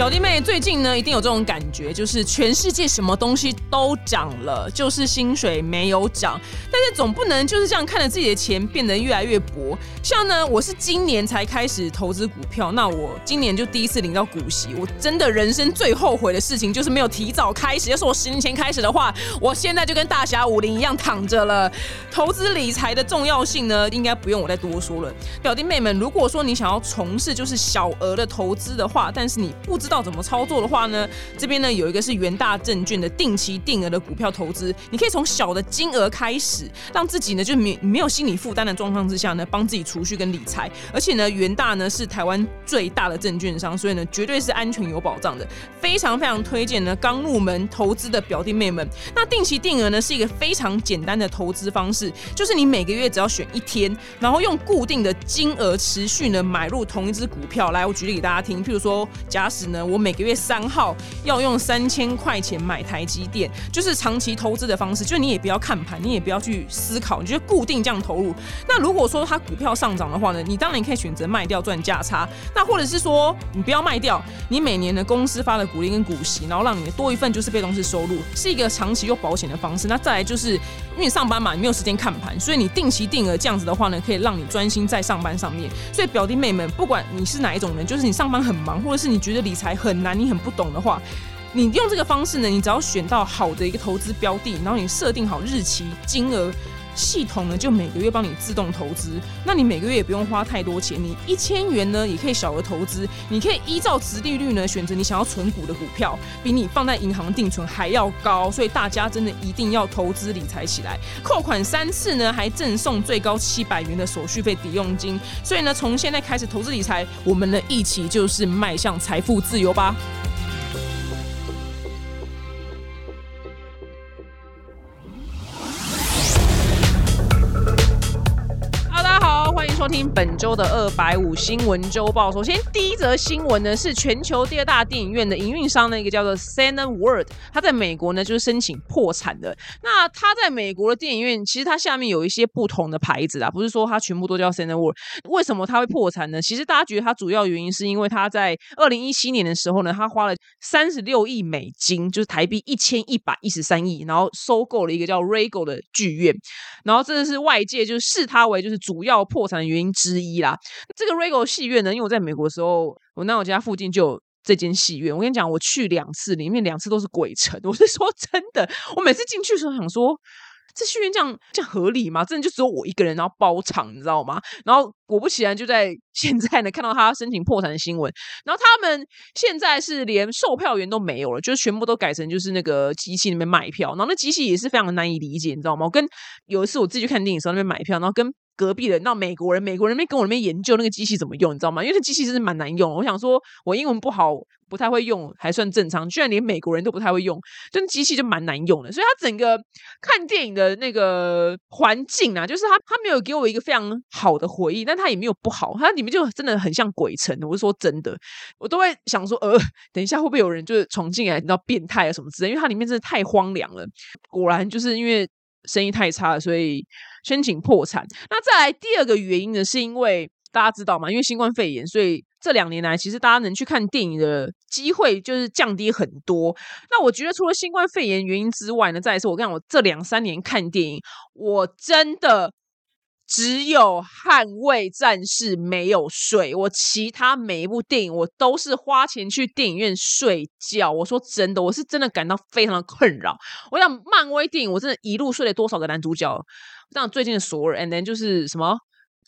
表弟妹最近呢，一定有这种感觉，就是全世界什么东西都涨了，就是薪水没有涨。但是总不能就是这样看着自己的钱变得越来越薄。像呢，我是今年才开始投资股票，那我今年就第一次领到股息。我真的人生最后悔的事情就是没有提早开始。要是我十年前开始的话，我现在就跟大侠武林一样躺着了。投资理财的重要性呢，应该不用我再多说了。表弟妹们，如果说你想要从事就是小额的投资的话，但是你不知道怎么操作的话呢？这边呢有一个是元大证券的定期定额的股票投资，你可以从小的金额开始，让自己呢就没没有心理负担的状况之下呢，帮自己储蓄跟理财。而且呢，元大呢是台湾最大的证券商，所以呢绝对是安全有保障的，非常非常推荐呢刚入门投资的表弟妹们。那定期定额呢是一个非常简单的投资方式，就是你每个月只要选一天，然后用固定的金额持续呢买入同一只股票。来，我举例给大家听，譬如说，假使呢我每个月三号要用三千块钱买台积电，就是长期投资的方式，就你也不要看盘，你也不要去思考，你就固定这样投入。那如果说它股票上涨的话呢，你当然可以选择卖掉赚价差。那或者是说你不要卖掉，你每年的公司发的股利跟股息，然后让你多一份就是被动式收入，是一个长期又保险的方式。那再来就是因为你上班嘛，你没有时间看盘，所以你定期定额这样子的话呢，可以让你专心在上班上面。所以表弟妹们，不管你是哪一种人，就是你上班很忙，或者是你觉得理财很难。你很不懂的话，你用这个方式呢？你只要选到好的一个投资标的，然后你设定好日期、金额，系统呢就每个月帮你自动投资。那你每个月也不用花太多钱，你一千元呢也可以小额投资。你可以依照值利率呢选择你想要存股的股票，比你放在银行定存还要高。所以大家真的一定要投资理财起来。扣款三次呢，还赠送最高七百元的手续费抵用金。所以呢，从现在开始投资理财，我们呢一起就是迈向财富自由吧。收听本周的二百五新闻周报。首先，第一则新闻呢是全球第二大电影院的营运商呢一个叫做 Cine World，它在美国呢就是申请破产的。那它在美国的电影院，其实它下面有一些不同的牌子啊，不是说它全部都叫 Cine World。为什么它会破产呢？其实大家觉得它主要原因是因为它在二零一七年的时候呢，它花了三十六亿美金，就是台币一千一百一十三亿，然后收购了一个叫 Regal 的剧院，然后这是外界就是视它为就是主要破产。原因之一啦，这个 Regal 戏院呢，因为我在美国的时候，我那我家附近就有这间戏院。我跟你讲，我去两次，里面两次都是鬼城。我是说真的，我每次进去的时候想说。这戏院这样这样合理吗？真的就只有我一个人，然后包场，你知道吗？然后果不其然，就在 现在呢，看到他申请破产的新闻。然后他们现在是连售票员都没有了，就是全部都改成就是那个机器那边卖票。然后那机器也是非常的难以理解，你知道吗？我跟有一次我自己去看电影时候那边买票，然后跟隔壁的那美国人，美国人没跟我那边研究那个机器怎么用，你知道吗？因为那机器真是蛮难用。我想说我英文不好。不太会用还算正常，居然连美国人都不太会用，这机器就蛮难用的。所以它整个看电影的那个环境啊，就是它它没有给我一个非常好的回忆，但它也没有不好，它里面就真的很像鬼城。我是说真的，我都会想说，呃，等一下会不会有人就是闯进来，你知道变态啊什么之类？因为它里面真的太荒凉了。果然就是因为生意太差，所以申请破产。那再来第二个原因呢，是因为大家知道吗？因为新冠肺炎，所以。这两年来，其实大家能去看电影的机会就是降低很多。那我觉得除了新冠肺炎原因之外呢，再一次我跟你讲，我这两三年看电影，我真的只有《捍卫战士》没有睡。我其他每一部电影，我都是花钱去电影院睡觉。我说真的，我是真的感到非常的困扰。我想漫威电影，我真的一路睡了多少个男主角？像最近的索尔，and then 就是什么？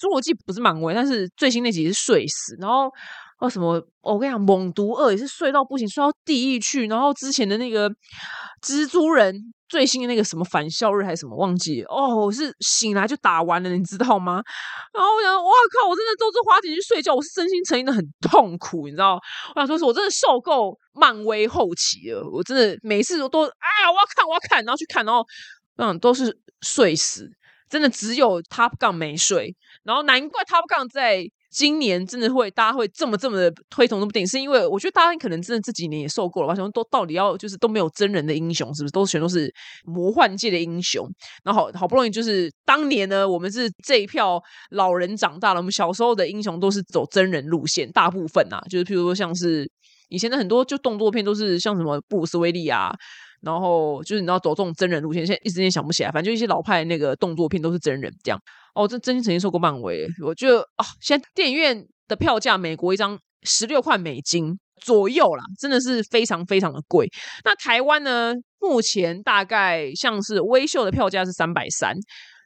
侏罗纪不是漫威，但是最新那集是睡死，然后哦什么，我跟你讲，猛毒二也是睡到不行，睡到地狱去。然后之前的那个蜘蛛人最新的那个什么返校日还是什么忘记哦，我是醒来就打完了，你知道吗？然后我想，哇靠，我真的都是花钱去睡觉，我是真心诚意的很痛苦，你知道？我想说，是我真的受够漫威后期了，我真的每次都都啊，我要看，我要看，然后去看，然后嗯，都是睡死。真的只有 Top Gun 没睡，然后难怪 Top Gun 在今年真的会大家会这么这么的推崇这部电影，是因为我觉得大家可能真的这几年也受够了吧？想都到底要就是都没有真人的英雄，是不是都全都是魔幻界的英雄？然后好不容易就是当年呢，我们是这一票老人长大了，我们小时候的英雄都是走真人路线，大部分啊，就是譬如说像是。以前的很多就动作片都是像什么布鲁斯威利啊，然后就是你知道走这种真人路线，现在一时间想不起来，反正就一些老派那个动作片都是真人这样。哦，这真心曾经受过漫威，我觉得啊，现在电影院的票价，美国一张十六块美金左右啦，真的是非常非常的贵。那台湾呢，目前大概像是微秀的票价是三百三。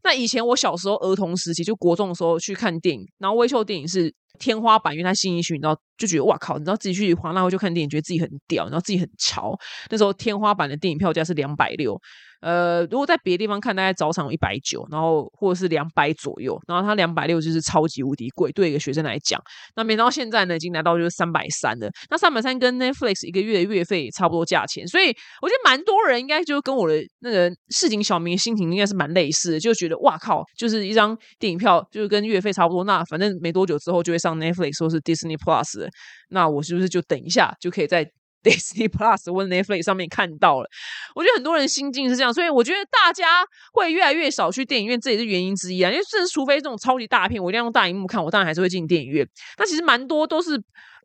那以前我小时候儿童时期，就国中的时候去看电影，然后微秀电影是天花板，因为它新一区，你知道就觉得哇靠，你知道自己去华纳会去看电影，觉得自己很屌，然后自己很潮。那时候天花板的电影票价是两百六。呃，如果在别的地方看，大概早场有一百九，然后或者是两百左右，然后它两百六就是超级无敌贵，对一个学生来讲。那没到现在呢，已经来到就是三百三了。那三百三跟 Netflix 一个月的月费差不多价钱，所以我觉得蛮多人应该就跟我的那个市井小民心情应该是蛮类似的，就觉得哇靠，就是一张电影票就是跟月费差不多，那反正没多久之后就会上 Netflix 或是 Disney Plus，那我是不是就等一下就可以在？Disney Plus 或 Netflix 上面看到了，我觉得很多人心境是这样，所以我觉得大家会越来越少去电影院，这也是原因之一啊。因为甚至除非这种超级大片，我一定要用大荧幕看，我当然还是会进电影院。那其实蛮多都是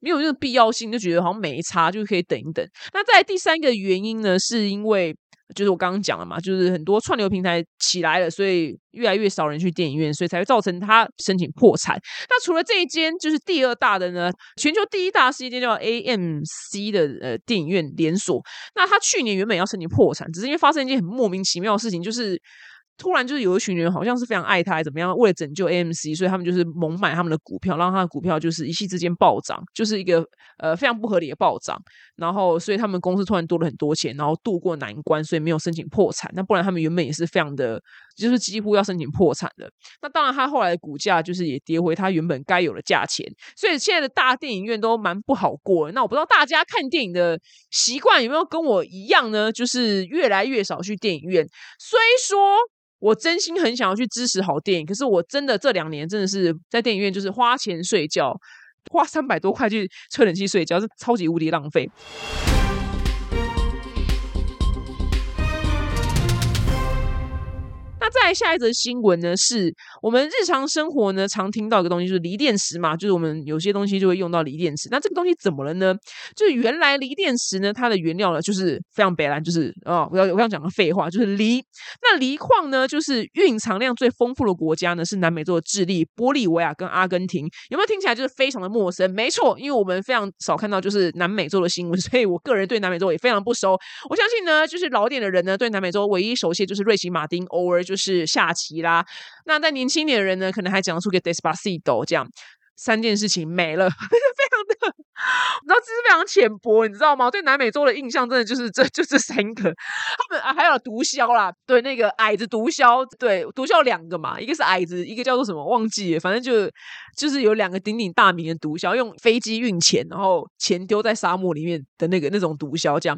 没有这个必要性，就觉得好像没差，就可以等一等。那在第三个原因呢，是因为。就是我刚刚讲了嘛，就是很多串流平台起来了，所以越来越少人去电影院，所以才会造成他申请破产。那除了这一间，就是第二大的呢，全球第一大是一间叫 AMC 的呃电影院连锁。那他去年原本要申请破产，只是因为发生一件很莫名其妙的事情，就是。突然就是有一群人好像是非常爱他，还怎么样？为了拯救 AMC，所以他们就是猛买他们的股票，让他的股票就是一夕之间暴涨，就是一个呃非常不合理的暴涨。然后，所以他们公司突然多了很多钱，然后渡过难关，所以没有申请破产。那不然他们原本也是非常的，就是几乎要申请破产了。那当然，他后来的股价就是也跌回他原本该有的价钱。所以现在的大电影院都蛮不好过。那我不知道大家看电影的习惯有没有跟我一样呢？就是越来越少去电影院。虽说。我真心很想要去支持好电影，可是我真的这两年真的是在电影院就是花钱睡觉，花三百多块去吹冷气睡觉，是超级无敌浪费。那下一则新闻呢？是我们日常生活呢常听到一个东西，就是锂电池嘛，就是我们有些东西就会用到锂电池。那这个东西怎么了呢？就是原来锂电池呢，它的原料呢就是非常北蓝，就是啊，我要我刚讲个废话，就是锂。那锂矿呢，就是蕴藏量最丰富的国家呢是南美洲的智利、玻利维亚跟阿根廷。有没有听起来就是非常的陌生？没错，因为我们非常少看到就是南美洲的新闻，所以我个人对南美洲也非常不熟。我相信呢，就是老点的人呢，对南美洲唯一熟悉就是瑞奇马丁，偶尔。就是下棋啦，那在年轻点的人呢，可能还讲出个 Despacito 这样三件事情没了，非常的，你知道这是非常浅薄，你知道吗？对南美洲的印象真的就是这就这三个，他们啊还有毒枭啦，对那个矮子毒枭，对毒枭两个嘛，一个是矮子，一个叫做什么忘记了，反正就就是有两个鼎鼎大名的毒枭，用飞机运钱，然后钱丢在沙漠里面的那个那种毒枭这样。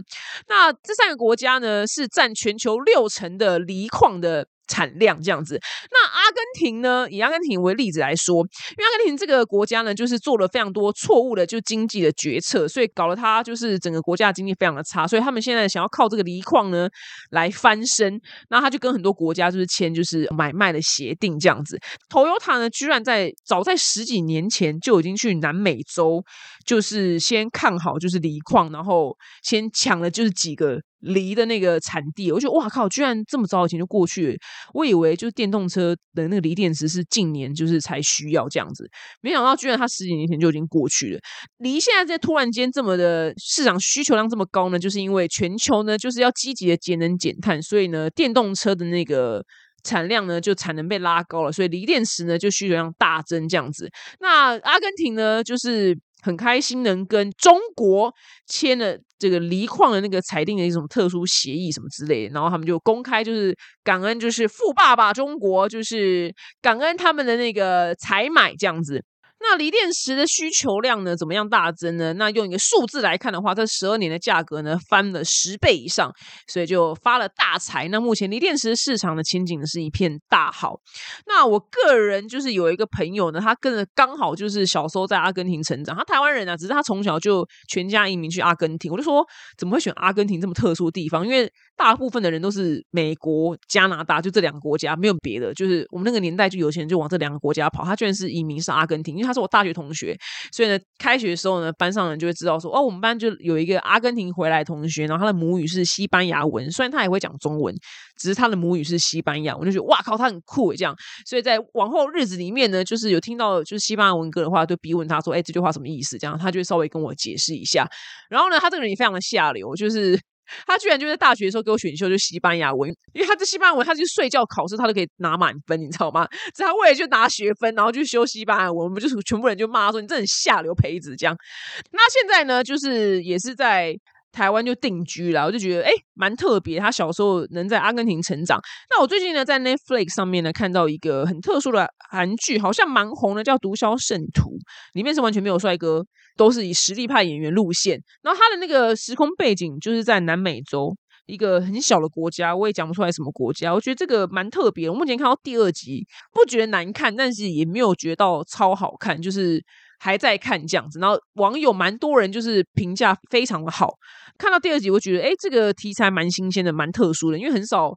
那这三个国家呢，是占全球六成的锂矿的。产量这样子，那阿根廷呢？以阿根廷为例子来说，因为阿根廷这个国家呢，就是做了非常多错误的就经济的决策，所以搞了它就是整个国家经济非常的差，所以他们现在想要靠这个锂矿呢来翻身，那他就跟很多国家就是签就是买卖的协定这样子。Toyota 呢，居然在早在十几年前就已经去南美洲，就是先看好就是锂矿，然后先抢了就是几个。锂的那个产地，我觉得哇靠，居然这么早以前就过去。我以为就是电动车的那个锂电池是近年就是才需要这样子，没想到居然它十几年前就已经过去了。锂现在在突然间这么的市场需求量这么高呢，就是因为全球呢就是要积极的节能减碳，所以呢电动车的那个产量呢就产能被拉高了，所以锂电池呢就需求量大增这样子。那阿根廷呢就是。很开心能跟中国签了这个锂矿的那个裁定的一种特殊协议什么之类的，然后他们就公开就是感恩，就是富爸爸中国，就是感恩他们的那个采买这样子。那锂电池的需求量呢，怎么样大增呢？那用一个数字来看的话，这十二年的价格呢翻了十倍以上，所以就发了大财。那目前锂电池市场的前景是一片大好。那我个人就是有一个朋友呢，他跟着刚好就是小时候在阿根廷成长，他台湾人啊，只是他从小就全家移民去阿根廷。我就说怎么会选阿根廷这么特殊地方？因为大部分的人都是美国、加拿大，就这两个国家，没有别的。就是我们那个年代就有钱人就往这两个国家跑，他居然是移民是阿根廷，因为他。是我大学同学，所以呢，开学的时候呢，班上人就会知道说，哦，我们班就有一个阿根廷回来同学，然后他的母语是西班牙文，虽然他也会讲中文，只是他的母语是西班牙，我就觉得哇靠，他很酷诶，这样。所以在往后日子里面呢，就是有听到就是西班牙文歌的话，就逼问他说，哎，这句话什么意思？这样他就稍微跟我解释一下。然后呢，他这个人也非常的下流，就是。他居然就在大学的时候给我选修就西班牙文，因为他这西班牙文，他就睡觉考试他都可以拿满分，你知道吗？只他为了就拿学分，然后就修西班牙文，我们就是全部人就骂他说你这很下流胚子这样。那现在呢，就是也是在。台湾就定居了，我就觉得哎，蛮特别。他小时候能在阿根廷成长。那我最近呢，在 Netflix 上面呢，看到一个很特殊的韩剧，好像蛮红的，叫《毒枭圣徒》，里面是完全没有帅哥，都是以实力派演员路线。然后他的那个时空背景就是在南美洲一个很小的国家，我也讲不出来什么国家。我觉得这个蛮特别。我目前看到第二集，不觉得难看，但是也没有觉得超好看，就是。还在看这样子，然后网友蛮多人就是评价非常的好。看到第二集，我觉得哎，这个题材蛮新鲜的，蛮特殊的，因为很少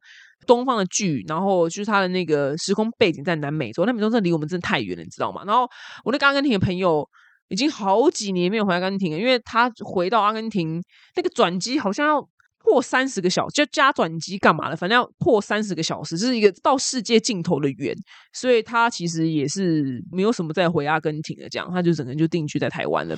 东方的剧，然后就是它的那个时空背景在南美洲，南美洲真的离我们真的太远了，你知道吗？然后我那个阿根廷的朋友已经好几年没有回阿根廷了，因为他回到阿根廷那个转机好像要。破三十个小时就加转机干嘛的？反正要破三十个小时，是一个到世界尽头的远，所以他其实也是没有什么再回阿根廷的，这样他就整个就定居在台湾了。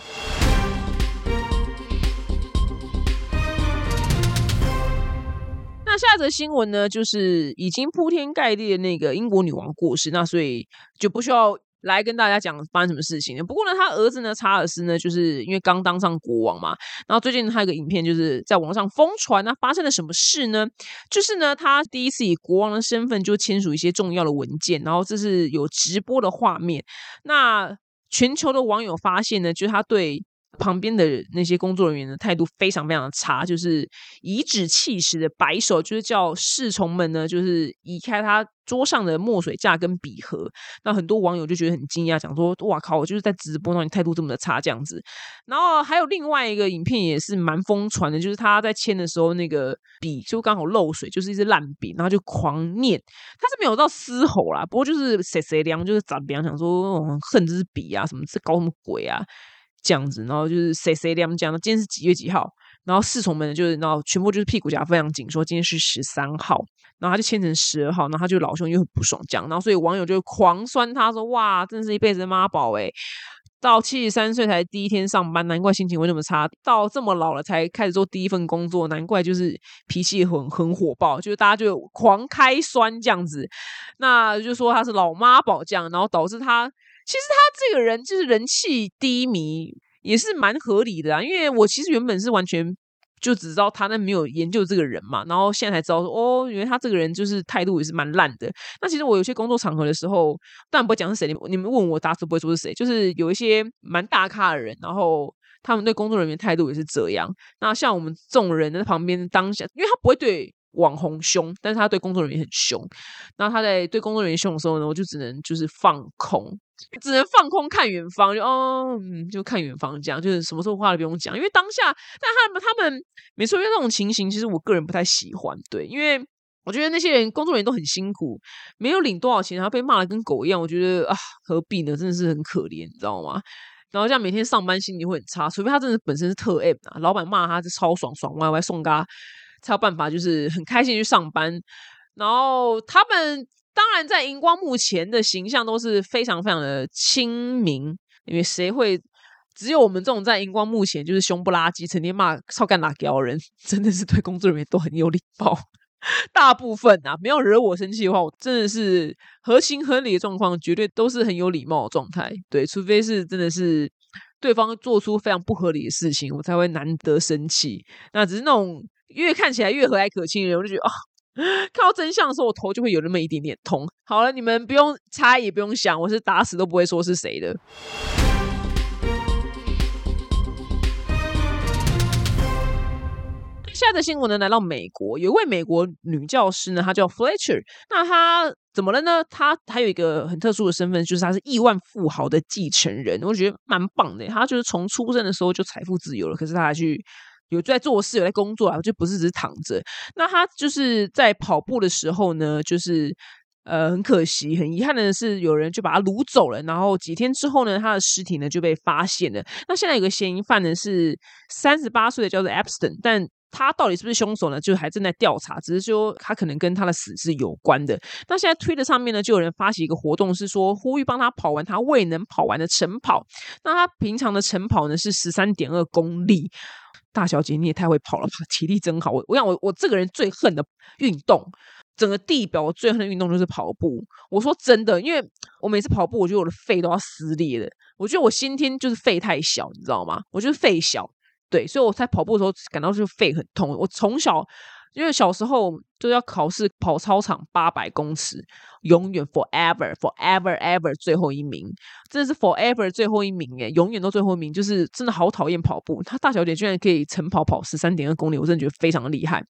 那下则新闻呢，就是已经铺天盖地的那个英国女王过世，那所以就不需要。来跟大家讲发生什么事情。不过呢，他儿子呢，查尔斯呢，就是因为刚当上国王嘛。然后最近他有个影片，就是在网上疯传那发生了什么事呢？就是呢，他第一次以国王的身份就签署一些重要的文件，然后这是有直播的画面。那全球的网友发现呢，就是他对。旁边的那些工作人员的态度非常非常的差，就是颐指气使的摆手，就是叫侍从们呢，就是移开他桌上的墨水架跟笔盒。那很多网友就觉得很惊讶，讲说：“哇靠！我就是在直播，那你态度这么的差这样子。”然后还有另外一个影片也是蛮疯传的，就是他在签的时候，那个笔就刚好漏水，就是一支烂笔，然后就狂念。他是没有到嘶吼啦，不过就是谁谁凉，就是咋凉，想说恨这支笔啊，什么这搞什么鬼啊？这样子，然后就是谁谁他们讲，今天是几月几号？然后侍从们就是，然后全部就是屁股夹非常紧，说今天是十三号，然后他就签成十二号，然后他就老兄又很不爽，讲，然后所以网友就狂酸他说，哇，真是一辈子的妈宝诶到七十三岁才第一天上班，难怪心情会那么差，到这么老了才开始做第一份工作，难怪就是脾气很很火爆，就是大家就狂开酸这样子，那就说他是老妈宝这样，然后导致他。其实他这个人就是人气低迷，也是蛮合理的啊。因为我其实原本是完全就只知道他，那没有研究这个人嘛。然后现在才知道说，哦，原来他这个人就是态度也是蛮烂的。那其实我有些工作场合的时候，当然不会讲是谁，你你们问我，打死不会说是谁。就是有一些蛮大咖的人，然后他们对工作人员态度也是这样。那像我们这种人在旁边当下，因为他不会对。网红凶，但是他对工作人员很凶。那他在对工作人员凶的时候呢，我就只能就是放空，只能放空看远方，就哦，嗯，就看远方这样，就是什么时候话都不用讲。因为当下，但他们他们没错，因为那种情形，其实我个人不太喜欢。对，因为我觉得那些人工作人员都很辛苦，没有领多少钱，然后被骂的跟狗一样，我觉得啊，何必呢？真的是很可怜，你知道吗？然后这样每天上班心情会很差，除非他真的本身是特 M 啊，老板骂他是超爽爽歪歪送他。才有办法，就是很开心去上班。然后他们当然在荧光幕前的形象都是非常非常的亲民，因为谁会只有我们这种在荧光幕前就是凶不拉几，成天骂超干打屌人，真的是对工作人员都很有礼貌。大部分啊，没有惹我生气的话，我真的是合情合理的状况，绝对都是很有礼貌的状态。对，除非是真的是对方做出非常不合理的事情，我才会难得生气。那只是那种。越看起来越和蔼可亲的人，我就觉得啊，看到真相的时候，我头就会有那么一点点痛。好了，你们不用猜，也不用想，我是打死都不会说是谁的。下的新闻呢，来到美国，有一位美国女教师呢，她叫 Fletcher。那她怎么了呢？她还有一个很特殊的身份，就是她是亿万富豪的继承人。我觉得蛮棒的。她就是从出生的时候就财富自由了，可是她还去。有在做事，有在工作啊，就不是只是躺着。那他就是在跑步的时候呢，就是呃，很可惜，很遗憾的是，有人就把他掳走了。然后几天之后呢，他的尸体呢就被发现了。那现在有个嫌疑犯呢是三十八岁的，叫做 Epstein，但他到底是不是凶手呢？就还正在调查，只是说他可能跟他的死是有关的。那现在推的上面呢，就有人发起一个活动，是说呼吁帮他跑完他未能跑完的晨跑。那他平常的晨跑呢是十三点二公里。大小姐，你也太会跑了吧，体力真好。我我想，我我这个人最恨的运动。整个地表我最恨的运动就是跑步。我说真的，因为我每次跑步，我觉得我的肺都要撕裂了。我觉得我先天就是肺太小，你知道吗？我就是肺小，对，所以我在跑步的时候感到就是肺很痛。我从小。因为小时候就要考试跑操场八百公尺，永远 forever forever ever 最后一名，真的是 forever 最后一名诶，永远都最后一名，就是真的好讨厌跑步。他大小姐居然可以晨跑跑十三点二公里，我真的觉得非常的厉害。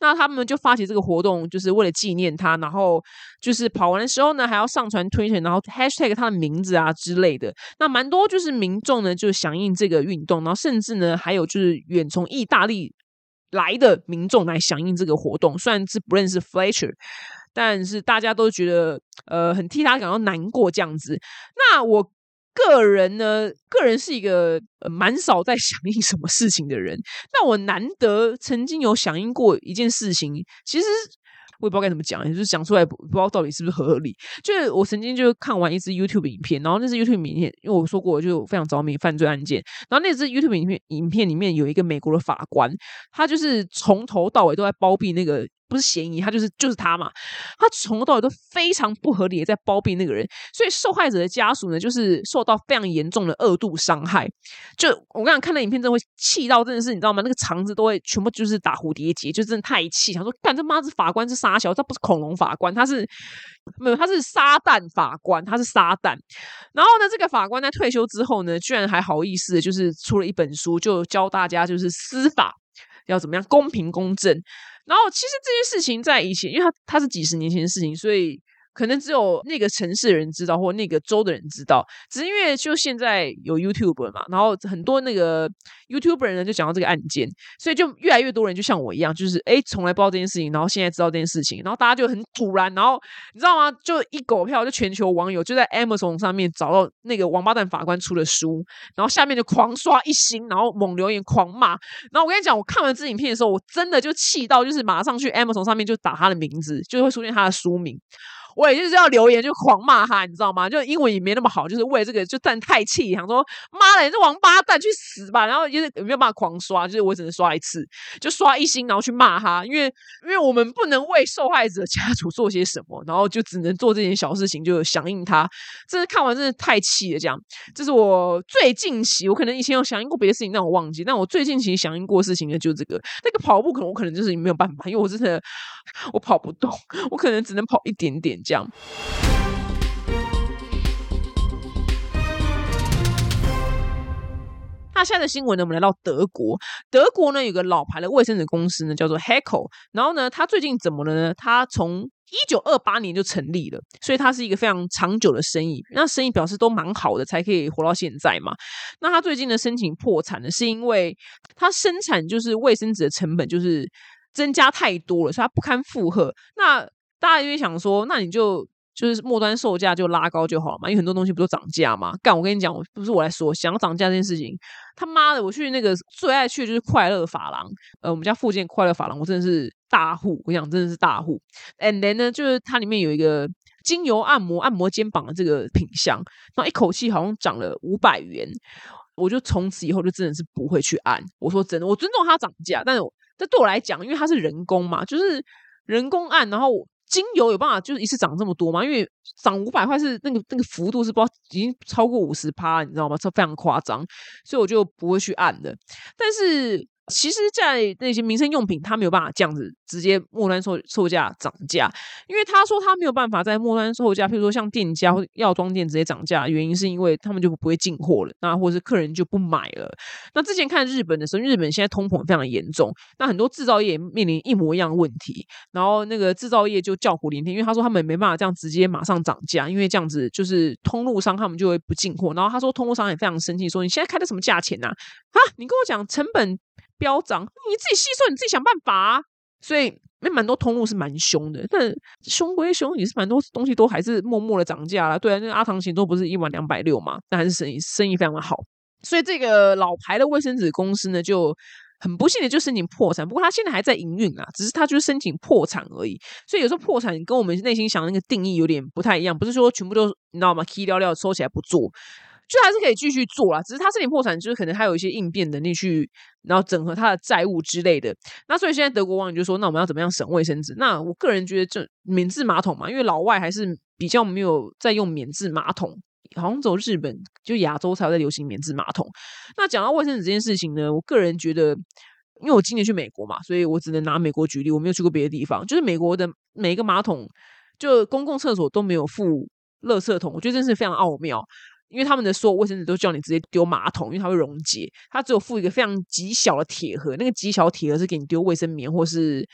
那他们就发起这个活动，就是为了纪念他，然后就是跑完的时候呢，还要上传推特，然后 hashtag 他的名字啊之类的。那蛮多就是民众呢就响应这个运动，然后甚至呢还有就是远从意大利。来的民众来响应这个活动，虽然是不认识 Fletcher，但是大家都觉得呃很替他感到难过这样子。那我个人呢，个人是一个蛮少在响应什么事情的人，那我难得曾经有响应过一件事情，其实。我也不知道该怎么讲，就是讲出来不不知道到底是不是合理。就是我曾经就看完一支 YouTube 影片，然后那支 YouTube 影片，因为我说过就非常着迷犯罪案件，然后那支 YouTube 影片影片里面有一个美国的法官，他就是从头到尾都在包庇那个。不是嫌疑，他就是就是他嘛。他从头到尾都非常不合理的在包庇那个人，所以受害者的家属呢，就是受到非常严重的二度伤害。就我刚刚看那影片，真的会气到，真的是你知道吗？那个肠子都会全部就是打蝴蝶结，就真的太气。想说，干这妈是法官是沙小，他不是恐龙法官，他是没有，他是撒旦法官，他是撒旦。然后呢，这个法官在退休之后呢，居然还好意思，就是出了一本书，就教大家就是司法要怎么样公平公正。然后，其实这件事情在以前，因为它它是几十年前的事情，所以。可能只有那个城市的人知道，或那个州的人知道。只是因为就现在有 YouTube 嘛，然后很多那个 YouTube 人呢就讲到这个案件，所以就越来越多人就像我一样，就是哎，从来不知道这件事情，然后现在知道这件事情，然后大家就很突然，然后你知道吗？就一狗票，就全球网友就在 Amazon 上面找到那个王八蛋法官出的书，然后下面就狂刷一星，然后猛留言狂骂。然后我跟你讲，我看完这影片的时候，我真的就气到，就是马上去 Amazon 上面就打他的名字，就会出现他的书名。我也就是要留言就狂骂他，你知道吗？就英文也没那么好，就是为这个就站太气，想说妈的，你这王八蛋去死吧！然后就是没有办法狂刷，就是我只能刷一次，就刷一星，然后去骂他，因为因为我们不能为受害者家属做些什么，然后就只能做这件小事情，就响应他。真是看完真的太气了，这样。这是我最近期，我可能以前有响应过别的事情，但我忘记。但我最近期响应过事情的就这个，那个跑步可能我可能就是没有办法，因为我真的 我跑不动，我可能只能跑一点点。这样，那现在的新闻呢？我们来到德国。德国呢有个老牌的卫生纸公司呢，叫做 Heco。然后呢，它最近怎么了呢？它从一九二八年就成立了，所以它是一个非常长久的生意。那生意表示都蛮好的，才可以活到现在嘛。那它最近的申请破产呢，是因为它生产就是卫生纸的成本就是增加太多了，所以它不堪负荷。那大家就会想说，那你就就是末端售价就拉高就好了嘛，因为很多东西不都涨价嘛。干，我跟你讲，不是我来说，想涨价这件事情，他妈的，我去那个最爱去就是快乐法廊，呃，我们家附近快乐法廊，我真的是大户，我讲真的是大户。And then 呢，就是它里面有一个精油按摩按摩肩膀的这个品相，然后一口气好像涨了五百元，我就从此以后就真的是不会去按。我说真的，我尊重它涨价，但是这对我来讲，因为它是人工嘛，就是人工按，然后。精油有办法就是一次涨这么多吗？因为涨五百块是那个那个幅度是不知道已经超过五十趴，你知道吗？这非常夸张，所以我就不会去按的。但是。其实，在那些民生用品，他没有办法这样子直接末端售售价涨价，因为他说他没有办法在末端售价，譬如说像店家或药妆店直接涨价，原因是因为他们就不会进货了，那或者是客人就不买了。那之前看日本的时候，日本现在通膨非常严重，那很多制造业面临一模一样的问题，然后那个制造业就叫苦连天，因为他说他们没办法这样直接马上涨价，因为这样子就是通路商他们就会不进货，然后他说通路商也非常生气，说你现在开的什么价钱呐？啊，你跟我讲成本。飙涨，你自己细算，你自己想办法。所以那蛮多通路是蛮凶的。但凶归凶，也是蛮多东西都还是默默的涨价了。对啊，那个阿唐行都不是一碗两百六嘛，但还是生意生意非常的好。所以这个老牌的卫生纸公司呢，就。很不幸的就申请破产，不过他现在还在营运啊，只是他就是申请破产而已。所以有时候破产跟我们内心想的那个定义有点不太一样，不是说全部都你知道吗？key 掉掉收起来不做，就还是可以继续做啦。只是他申请破产，就是可能他有一些应变能力去，然后整合他的债务之类的。那所以现在德国网友就说，那我们要怎么样省卫生纸？那我个人觉得，这免治马桶嘛，因为老外还是比较没有在用免治马桶。好像走日本，就亚洲才在流行免治马桶。那讲到卫生纸这件事情呢，我个人觉得，因为我今年去美国嘛，所以我只能拿美国举例，我没有去过别的地方。就是美国的每一个马桶，就公共厕所都没有附垃圾桶，我觉得真是非常奥妙。因为他们的所有卫生纸都叫你直接丢马桶，因为它会溶解，它只有附一个非常极小的铁盒，那个极小铁盒是给你丢卫生棉或是。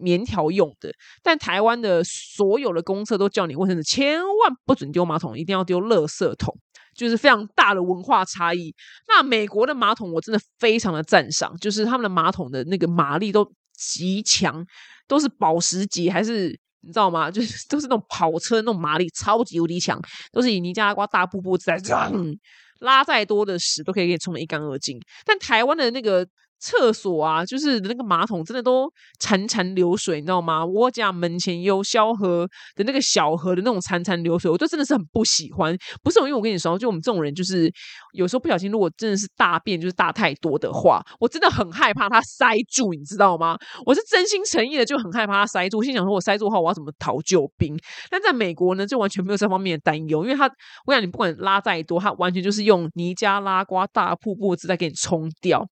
棉条用的，但台湾的所有的公厕都叫你卫生纸千万不准丢马桶，一定要丢垃圾桶，就是非常大的文化差异。那美国的马桶我真的非常的赞赏，就是他们的马桶的那个马力都极强，都是保时捷还是你知道吗？就是都是那种跑车那种马力超级无敌强，都是以尼加拉瓜大瀑布在 拉再多的屎都可以给你冲的一干二净。但台湾的那个。厕所啊，就是那个马桶真的都潺潺流水，你知道吗？我家门前有小河的那个小河的那种潺潺流水，我就真的是很不喜欢。不是我因为我跟你说，就我们这种人，就是有时候不小心，如果真的是大便就是大太多的话，我真的很害怕它塞住，你知道吗？我是真心诚意的，就很害怕它塞住。心想说，我塞住的话，我要怎么逃救兵？但在美国呢，就完全没有这方面的担忧，因为他，我想你不管拉再多，它完全就是用尼加拉瓜大瀑布子在给你冲掉。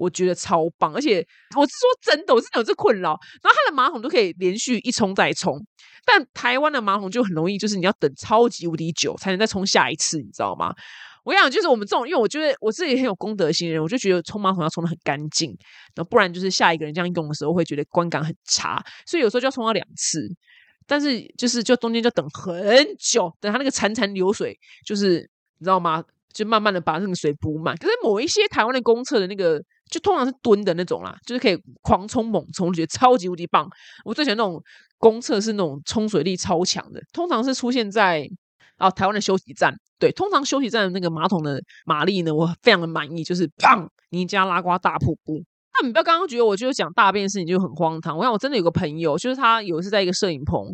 我觉得超棒，而且我是说真的，我真的有这困扰。然后它的马桶都可以连续一冲再冲，但台湾的马桶就很容易，就是你要等超级无敌久才能再冲下一次，你知道吗？我想就是我们这种，因为我觉得我自己很有公德心的人，我就觉得冲马桶要冲的很干净，然后不然就是下一个人这样用的时候会觉得观感很差，所以有时候就要冲到两次。但是就是就中间就等很久，等它那个潺潺流水，就是你知道吗？就慢慢的把那个水补满。可是某一些台湾的公厕的那个。就通常是蹲的那种啦，就是可以狂冲猛冲，觉得超级无敌棒。我最喜欢那种公厕是那种冲水力超强的，通常是出现在啊台湾的休息站。对，通常休息站的那个马桶的马力呢，我非常的满意，就是砰尼加拉瓜大瀑布。你不要刚刚觉得我就是讲大便的事情就很荒唐。我想我真的有个朋友，就是他有一次在一个摄影棚，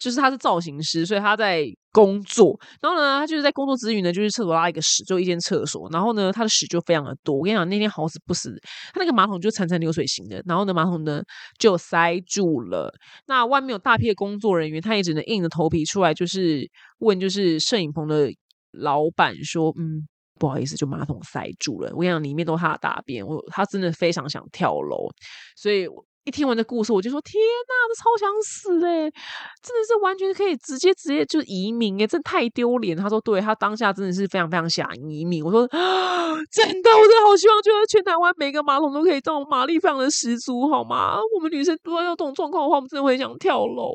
就是他是造型师，所以他在工作。然后呢，他就是在工作之余呢，就是厕所拉一个屎，就一间厕所。然后呢，他的屎就非常的多。我跟你讲，那天好死不死，他那个马桶就潺潺流水型的，然后呢，马桶呢就塞住了。那外面有大批的工作人员，他也只能硬着头皮出来，就是问，就是摄影棚的老板说，嗯。不好意思，就马桶塞住了。我跟你讲，里面都是他的大便。我他真的非常想跳楼，所以一听完这故事，我就说：天呐，这超想死哎！真的是完全可以直接直接就移民哎，真太丢脸。他说：对他当下真的是非常非常想移民。我说：啊，真的，我真的好希望，就是全台湾每个马桶都可以这种马力非常的十足，好吗？我们女生如果有这种状况的话，我们真的会想跳楼。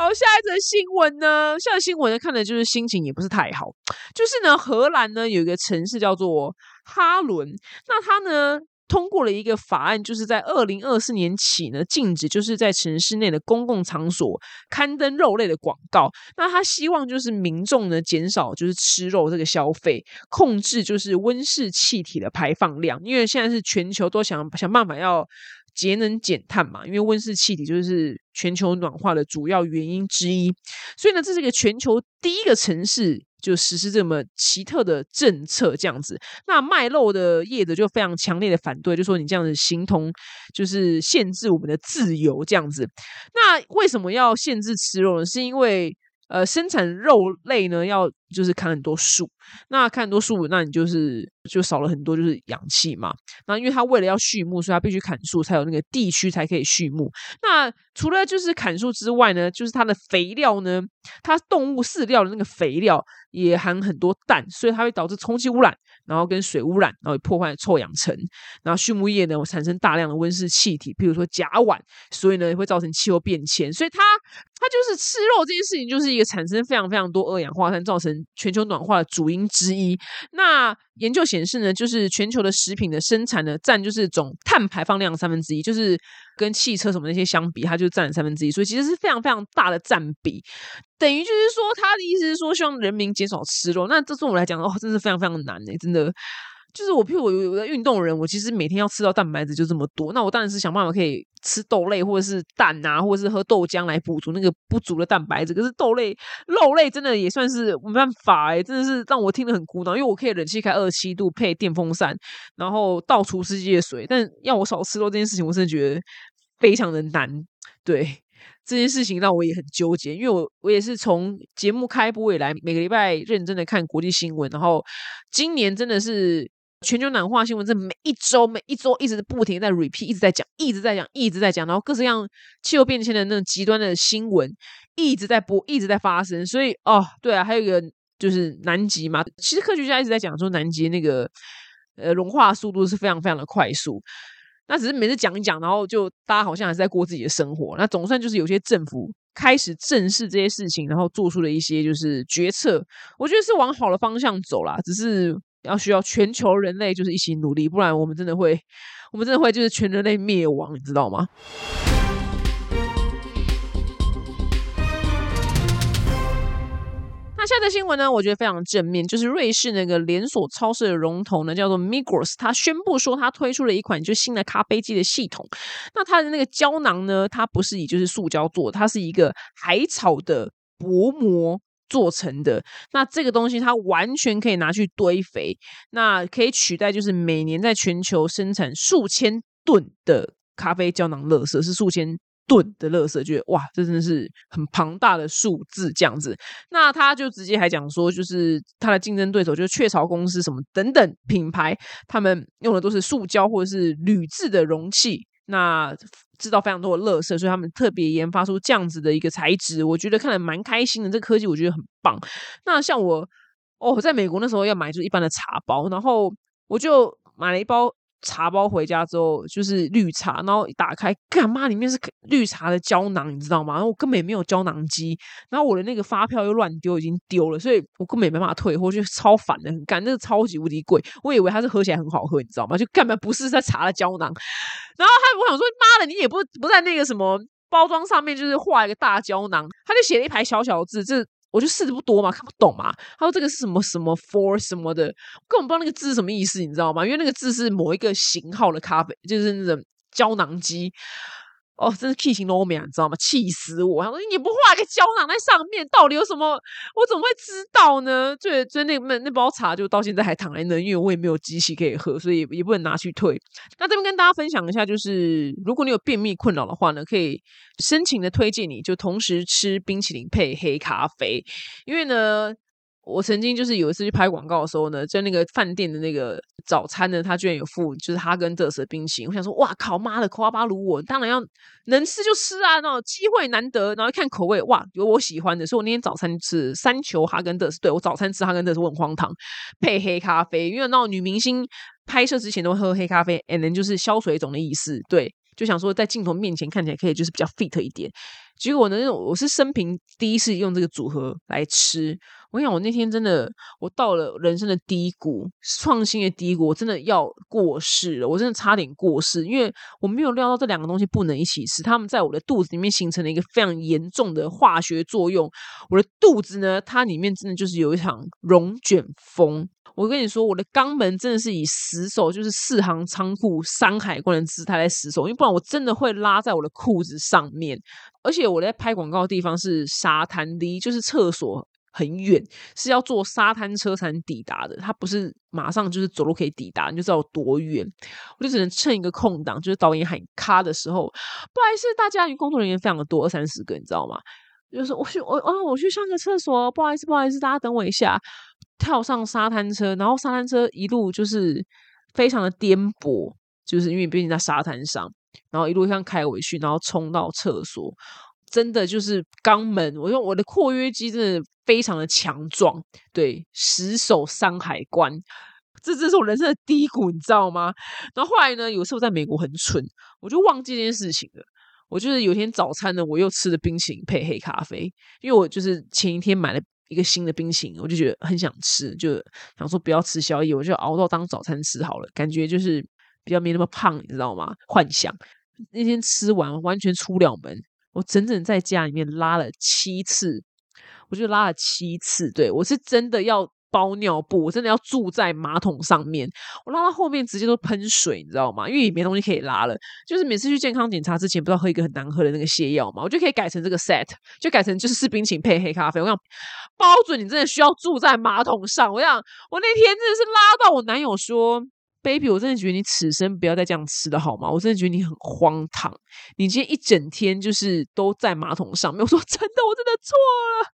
好，下一则新闻呢？下一新闻呢，看的就是心情也不是太好。就是呢，荷兰呢有一个城市叫做哈伦，那它呢通过了一个法案，就是在二零二四年起呢，禁止就是在城市内的公共场所刊登肉类的广告。那他希望就是民众呢减少就是吃肉这个消费，控制就是温室气体的排放量，因为现在是全球都想想办法要。节能减碳嘛，因为温室气体就是全球暖化的主要原因之一，所以呢，这是一个全球第一个城市就实施这么奇特的政策，这样子。那卖肉的业者就非常强烈的反对，就说你这样子形同就是限制我们的自由这样子。那为什么要限制吃肉呢？是因为呃，生产肉类呢要就是砍很多树，那砍很多树，那你就是就少了很多就是氧气嘛。那因为它为了要畜牧，所以它必须砍树，才有那个地区才可以畜牧。那除了就是砍树之外呢，就是它的肥料呢，它动物饲料的那个肥料也含很多氮，所以它会导致空气污染。然后跟水污染，然后破坏臭氧层，然后畜牧业呢产生大量的温室气体，比如说甲烷，所以呢会造成气候变迁。所以它它就是吃肉这件事情，就是一个产生非常非常多二氧化碳，造成全球暖化的主因之一。那研究显示呢，就是全球的食品的生产呢，占就是总碳排放量三分之一，就是跟汽车什么那些相比，它就占了三分之一，所以其实是非常非常大的占比。等于就是说，他的意思是说，希望人民减少吃肉。那这对我来讲，哦，真是非常非常难呢，真的。就是我，譬如我有个运动人，我其实每天要吃到蛋白质就这么多，那我当然是想办法可以吃豆类或者是蛋啊，或者是喝豆浆来补足那个不足的蛋白质。可是豆类、肉类真的也算是没办法哎，真的是让我听得很苦恼。因为我可以冷气开二十七度配电风扇，然后倒除世界水，但要我少吃肉这件事情，我真的觉得非常的难。对这件事情让我也很纠结，因为我我也是从节目开播以来，每个礼拜认真的看国际新闻，然后今年真的是。全球暖化新闻，这每一周每一周一直不停在 repeat，一直在讲，一直在讲，一直在讲，然后各式各样气候变迁的那种极端的新闻一直在播，一直在发生。所以哦，对啊，还有一个就是南极嘛，其实科学家一直在讲说南极那个呃融化速度是非常非常的快速。那只是每次讲一讲，然后就大家好像还是在过自己的生活。那总算就是有些政府开始正视这些事情，然后做出了一些就是决策，我觉得是往好的方向走啦。只是。要需要全球人类就是一起努力，不然我们真的会，我们真的会就是全人类灭亡，你知道吗？那下的新闻呢？我觉得非常正面，就是瑞士那个连锁超市的龙头呢，叫做 Migros，它宣布说它推出了一款就新的咖啡机的系统。那它的那个胶囊呢，它不是以就是塑胶做，它是一个海草的薄膜。做成的那这个东西，它完全可以拿去堆肥，那可以取代就是每年在全球生产数千吨的咖啡胶囊垃圾，是数千吨的垃圾，觉得哇，这真的是很庞大的数字这样子。那他就直接还讲说，就是他的竞争对手就是雀巢公司什么等等品牌，他们用的都是塑胶或者是铝制的容器。那制造非常多的垃圾，所以他们特别研发出这样子的一个材质，我觉得看来蛮开心的。这科技我觉得很棒。那像我哦，在美国那时候要买就一般的茶包，然后我就买了一包。茶包回家之后就是绿茶，然后一打开，干嘛里面是绿茶的胶囊，你知道吗？然后我根本也没有胶囊机，然后我的那个发票又乱丢，已经丢了，所以我根本没办法退货，就超烦的，很干，那个超级无敌贵，我以为它是喝起来很好喝，你知道吗？就干嘛不是在茶的胶囊。然后他我想说，妈的，你也不不在那个什么包装上面，就是画一个大胶囊，他就写了一排小小字，这。我就试的不多嘛，看不懂嘛。他说这个是什么什么 for 什么的，根本不知道那个字什么意思，你知道吗？因为那个字是某一个型号的咖啡，就是那种胶囊机。哦，真是气型罗面，你知道吗？气死我！他说你不画个胶囊在上面，到底有什么？我怎么会知道呢？最最那那那包茶就到现在还躺在那，因为我也没有机器可以喝，所以也不能拿去退。那这边跟大家分享一下，就是如果你有便秘困扰的话呢，可以深情的推荐你就同时吃冰淇淋配黑咖啡，因为呢。我曾经就是有一次去拍广告的时候呢，在那个饭店的那个早餐呢，他居然有附就是哈根德斯的冰淇淋。我想说，哇靠妈的，夸巴鲁我当然要能吃就吃啊，那种机会难得。然后看口味，哇，有我喜欢的。所以我那天早餐吃三球哈根德斯，对我早餐吃哈根德斯我很荒唐，配黑咖啡，因为那种女明星拍摄之前都会喝黑咖啡，and then 就是消水肿的意思，对。就想说在镜头面前看起来可以就是比较 fit 一点，结果呢，我是生平第一次用这个组合来吃。我想我那天真的，我到了人生的低谷，创新的低谷，我真的要过世了，我真的差点过世，因为我没有料到这两个东西不能一起吃，他们在我的肚子里面形成了一个非常严重的化学作用，我的肚子呢，它里面真的就是有一场龙卷风。我跟你说，我的肛门真的是以死守，就是四行仓库山海关的姿态来死守，因为不然我真的会拉在我的裤子上面。而且我在拍广告的地方是沙滩，离就是厕所很远，是要坐沙滩车才能抵达的。它不是马上就是走路可以抵达，你就知道有多远。我就只能趁一个空档，就是导演喊咔的时候，不好意思，大家因为工作人员非常的多，二三十个，你知道吗？就是我去我啊，我去上个厕所，不好意思，不好意思，大家等我一下。跳上沙滩车，然后沙滩车一路就是非常的颠簸，就是因为毕竟在沙滩上，然后一路上开回去，然后冲到厕所，真的就是肛门，我用我的括约肌真的非常的强壮，对，死守山海关，这这是我人生的低谷，你知道吗？然后后来呢，有时候在美国很蠢，我就忘记这件事情了。我就是有天早餐呢，我又吃了冰淇淋配黑咖啡，因为我就是前一天买了。一个新的冰淇淋，我就觉得很想吃，就想说不要吃宵夜，我就熬到当早餐吃好了，感觉就是比较没那么胖，你知道吗？幻想那天吃完完全出不了门，我整整在家里面拉了七次，我就拉了七次，对我是真的要。包尿布，我真的要住在马桶上面。我拉到后面直接都喷水，你知道吗？因为也没东西可以拉了。就是每次去健康检查之前，不知道喝一个很难喝的那个泻药嘛，我就可以改成这个 set，就改成就是士冰淇配黑咖啡。我想包准你真的需要住在马桶上。我想我那天真的是拉到我男友说，baby，我真的觉得你此生不要再这样吃了好吗？我真的觉得你很荒唐。你今天一整天就是都在马桶上面。我说真的，我真的错了。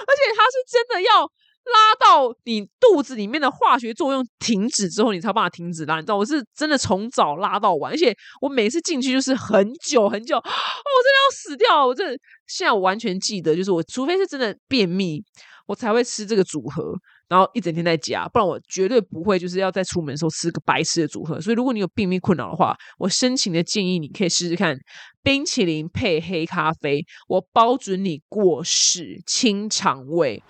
而且他是真的要。拉到你肚子里面的化学作用停止之后，你才办法停止拉。你知道我是真的从早拉到晚，而且我每次进去就是很久很久，哦，我真的要死掉！我真的现在我完全记得，就是我除非是真的便秘，我才会吃这个组合，然后一整天在家，不然我绝对不会就是要在出门的时候吃个白痴的组合。所以如果你有便秘困扰的话，我深情的建议你可以试试看冰淇淋配黑咖啡，我包准你过世清肠胃。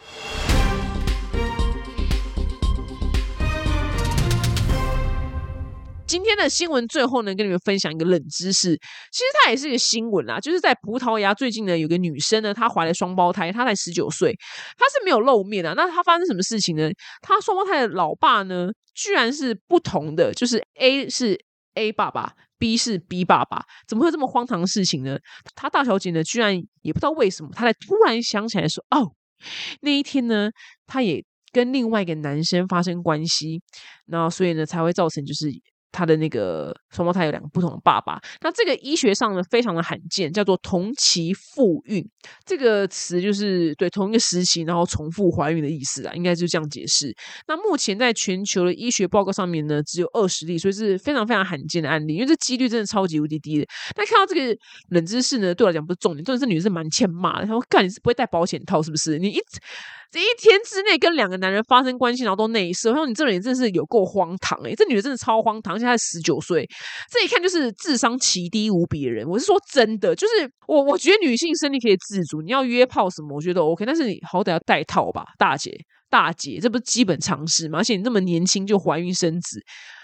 今天的新闻最后呢，跟你们分享一个冷知识。其实它也是一个新闻啦，就是在葡萄牙最近呢，有个女生呢，她怀了双胞胎，她才十九岁，她是没有露面啊。那她发生什么事情呢？她双胞胎的老爸呢，居然是不同的，就是 A 是 A 爸爸，B 是 B 爸爸，怎么会这么荒唐的事情呢？她大小姐呢，居然也不知道为什么，她才突然想起来说，哦，那一天呢，她也跟另外一个男生发生关系，然后所以呢，才会造成就是。他的那个双胞胎有两个不同的爸爸，那这个医学上呢非常的罕见，叫做同期复孕。这个词就是对同一个时期然后重复怀孕的意思啊，应该就这样解释。那目前在全球的医学报告上面呢，只有二十例，所以是非常非常罕见的案例，因为这几率真的超级无敌低的。那看到这个冷知识呢，对我来讲不是重点，重点是女生蛮欠骂的。她说：“干，你是不会戴保险套是不是？你一。”这一天之内跟两个男人发生关系，然后都内射，我说你这人真的是有够荒唐诶，这女的真的超荒唐，而且才十九岁，这一看就是智商奇低无比的人。我是说真的，就是我我觉得女性身体可以自主，你要约炮什么，我觉得 OK，但是你好歹要带套吧，大姐大姐，这不是基本常识吗？而且你这么年轻就怀孕生子，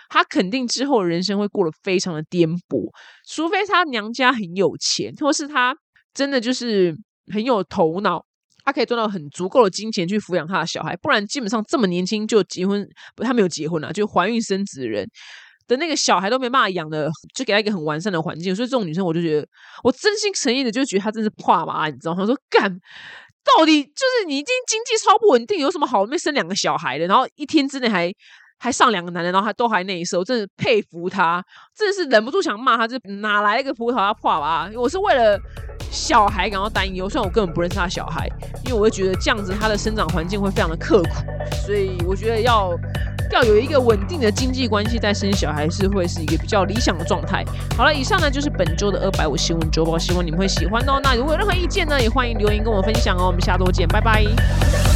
她肯定之后人生会过得非常的颠簸，除非她娘家很有钱，或是她真的就是很有头脑。他可以赚到很足够的金钱去抚养他的小孩，不然基本上这么年轻就结婚，不，他没有结婚啊，就怀孕生子的人的那个小孩都没办法养的，就给他一个很完善的环境。所以这种女生，我就觉得，我真心诚意的就觉得她真是怕嘛，你知道吗？说干，到底就是你已经经济超不稳定，有什么好没生两个小孩的，然后一天之内还还上两个男人，然后还都还内射，我真的佩服他，真的是忍不住想骂他，就哪来一个葡萄牙破吧？我是为了。小孩感到担忧，虽然我根本不认识他小孩，因为我会觉得这样子他的生长环境会非常的刻苦，所以我觉得要要有一个稳定的经济关系再生小孩是会是一个比较理想的状态。好了，以上呢就是本周的二百五新闻周报，希望你们会喜欢哦。那如果有任何意见呢，也欢迎留言跟我分享哦。我们下周见，拜拜。